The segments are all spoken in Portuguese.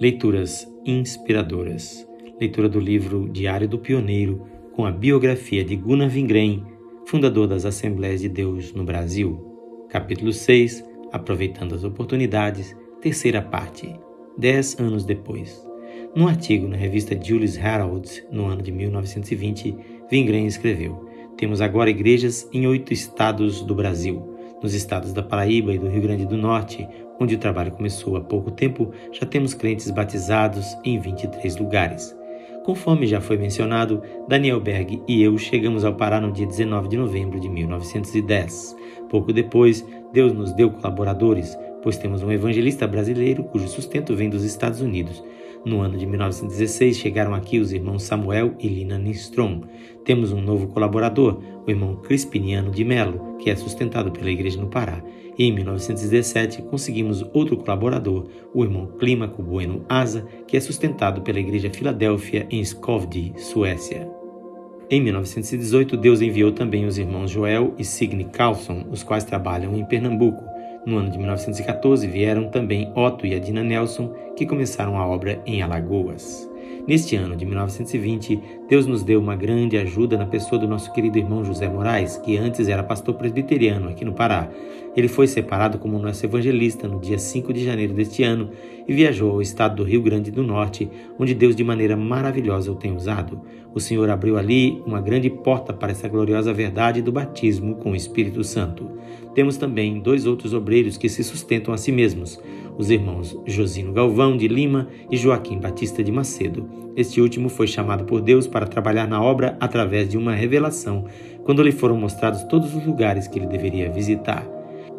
Leituras inspiradoras. Leitura do livro Diário do Pioneiro, com a biografia de Gunnar Vingren, fundador das Assembleias de Deus no Brasil. Capítulo 6 Aproveitando as oportunidades, terceira parte. Dez anos depois. Num artigo na revista Julius Herald, no ano de 1920, Vingren escreveu: Temos agora igrejas em oito estados do Brasil. Nos estados da Paraíba e do Rio Grande do Norte, onde o trabalho começou há pouco tempo, já temos crentes batizados em 23 lugares. Conforme já foi mencionado, Daniel Berg e eu chegamos ao Pará no dia 19 de novembro de 1910. Pouco depois, Deus nos deu colaboradores, pois temos um evangelista brasileiro cujo sustento vem dos Estados Unidos. No ano de 1916 chegaram aqui os irmãos Samuel e Lina Nistrom. Temos um novo colaborador, o irmão Crispiniano de Melo, que é sustentado pela igreja no Pará. E em 1917 conseguimos outro colaborador, o irmão Clímaco Bueno Asa, que é sustentado pela igreja Filadélfia em Skovde, Suécia. Em 1918, Deus enviou também os irmãos Joel e Signe Carlson, os quais trabalham em Pernambuco. No ano de 1914 vieram também Otto e Adina Nelson, que começaram a obra em Alagoas. Neste ano de 1920, Deus nos deu uma grande ajuda na pessoa do nosso querido irmão José Moraes, que antes era pastor presbiteriano aqui no Pará. Ele foi separado como nosso evangelista no dia 5 de janeiro deste ano e viajou ao estado do Rio Grande do Norte, onde Deus de maneira maravilhosa o tem usado. O Senhor abriu ali uma grande porta para essa gloriosa verdade do batismo com o Espírito Santo. Temos também dois outros obreiros que se sustentam a si mesmos os irmãos Josino Galvão de Lima e Joaquim Batista de Macedo. Este último foi chamado por Deus para trabalhar na obra através de uma revelação, quando lhe foram mostrados todos os lugares que ele deveria visitar.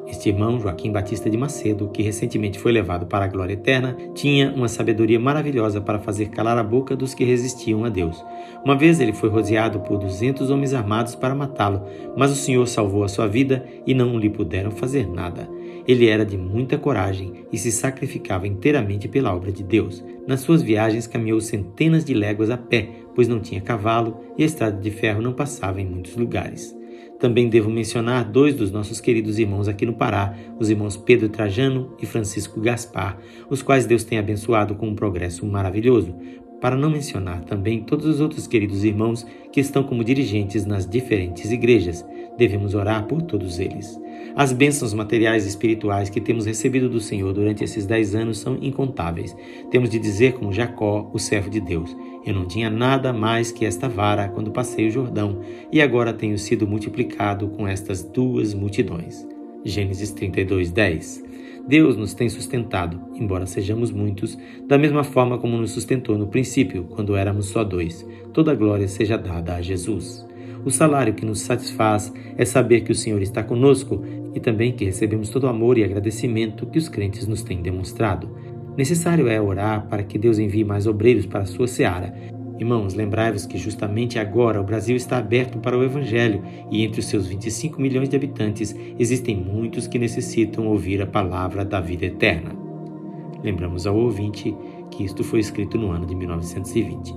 Este irmão, Joaquim Batista de Macedo, que recentemente foi levado para a glória eterna, tinha uma sabedoria maravilhosa para fazer calar a boca dos que resistiam a Deus. Uma vez ele foi rodeado por duzentos homens armados para matá-lo, mas o Senhor salvou a sua vida e não lhe puderam fazer nada. Ele era de muita coragem e se sacrificava inteiramente pela obra de Deus. Nas suas viagens caminhou centenas de léguas a pé, pois não tinha cavalo e a estrada de ferro não passava em muitos lugares. Também devo mencionar dois dos nossos queridos irmãos aqui no Pará, os irmãos Pedro Trajano e Francisco Gaspar, os quais Deus tem abençoado com um progresso maravilhoso. Para não mencionar também todos os outros queridos irmãos que estão como dirigentes nas diferentes igrejas, devemos orar por todos eles. As bênçãos materiais e espirituais que temos recebido do Senhor durante esses dez anos são incontáveis. Temos de dizer, como Jacó, o servo de Deus: Eu não tinha nada mais que esta vara quando passei o Jordão, e agora tenho sido multiplicado com estas duas multidões. Gênesis 32, 10. Deus nos tem sustentado, embora sejamos muitos, da mesma forma como nos sustentou no princípio, quando éramos só dois. Toda glória seja dada a Jesus. O salário que nos satisfaz é saber que o Senhor está conosco e também que recebemos todo o amor e agradecimento que os crentes nos têm demonstrado. Necessário é orar para que Deus envie mais obreiros para a sua seara. Irmãos, lembrai-vos que justamente agora o Brasil está aberto para o Evangelho e entre os seus 25 milhões de habitantes existem muitos que necessitam ouvir a palavra da vida eterna. Lembramos ao ouvinte que isto foi escrito no ano de 1920.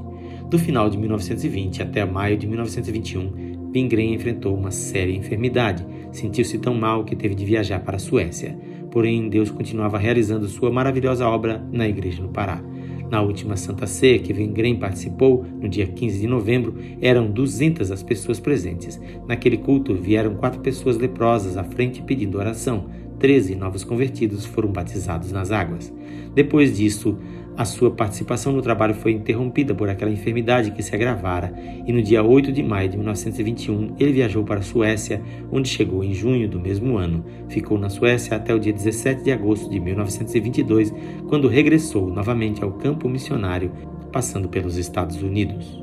Do final de 1920 até maio de 1921, Vingren enfrentou uma séria enfermidade. Sentiu-se tão mal que teve de viajar para a Suécia. Porém, Deus continuava realizando sua maravilhosa obra na igreja no Pará. Na última Santa Ceia que Vingren participou, no dia 15 de novembro, eram 200 as pessoas presentes. Naquele culto vieram quatro pessoas leprosas à frente pedindo oração. Treze novos convertidos foram batizados nas águas. Depois disso, a sua participação no trabalho foi interrompida por aquela enfermidade que se agravara, e no dia 8 de maio de 1921 ele viajou para a Suécia, onde chegou em junho do mesmo ano. Ficou na Suécia até o dia 17 de agosto de 1922, quando regressou novamente ao campo missionário, passando pelos Estados Unidos.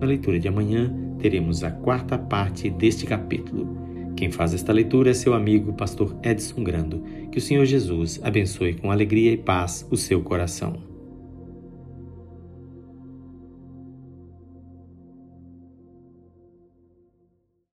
Na leitura de amanhã, teremos a quarta parte deste capítulo. Quem faz esta leitura é seu amigo, pastor Edson Grando. Que o Senhor Jesus abençoe com alegria e paz o seu coração.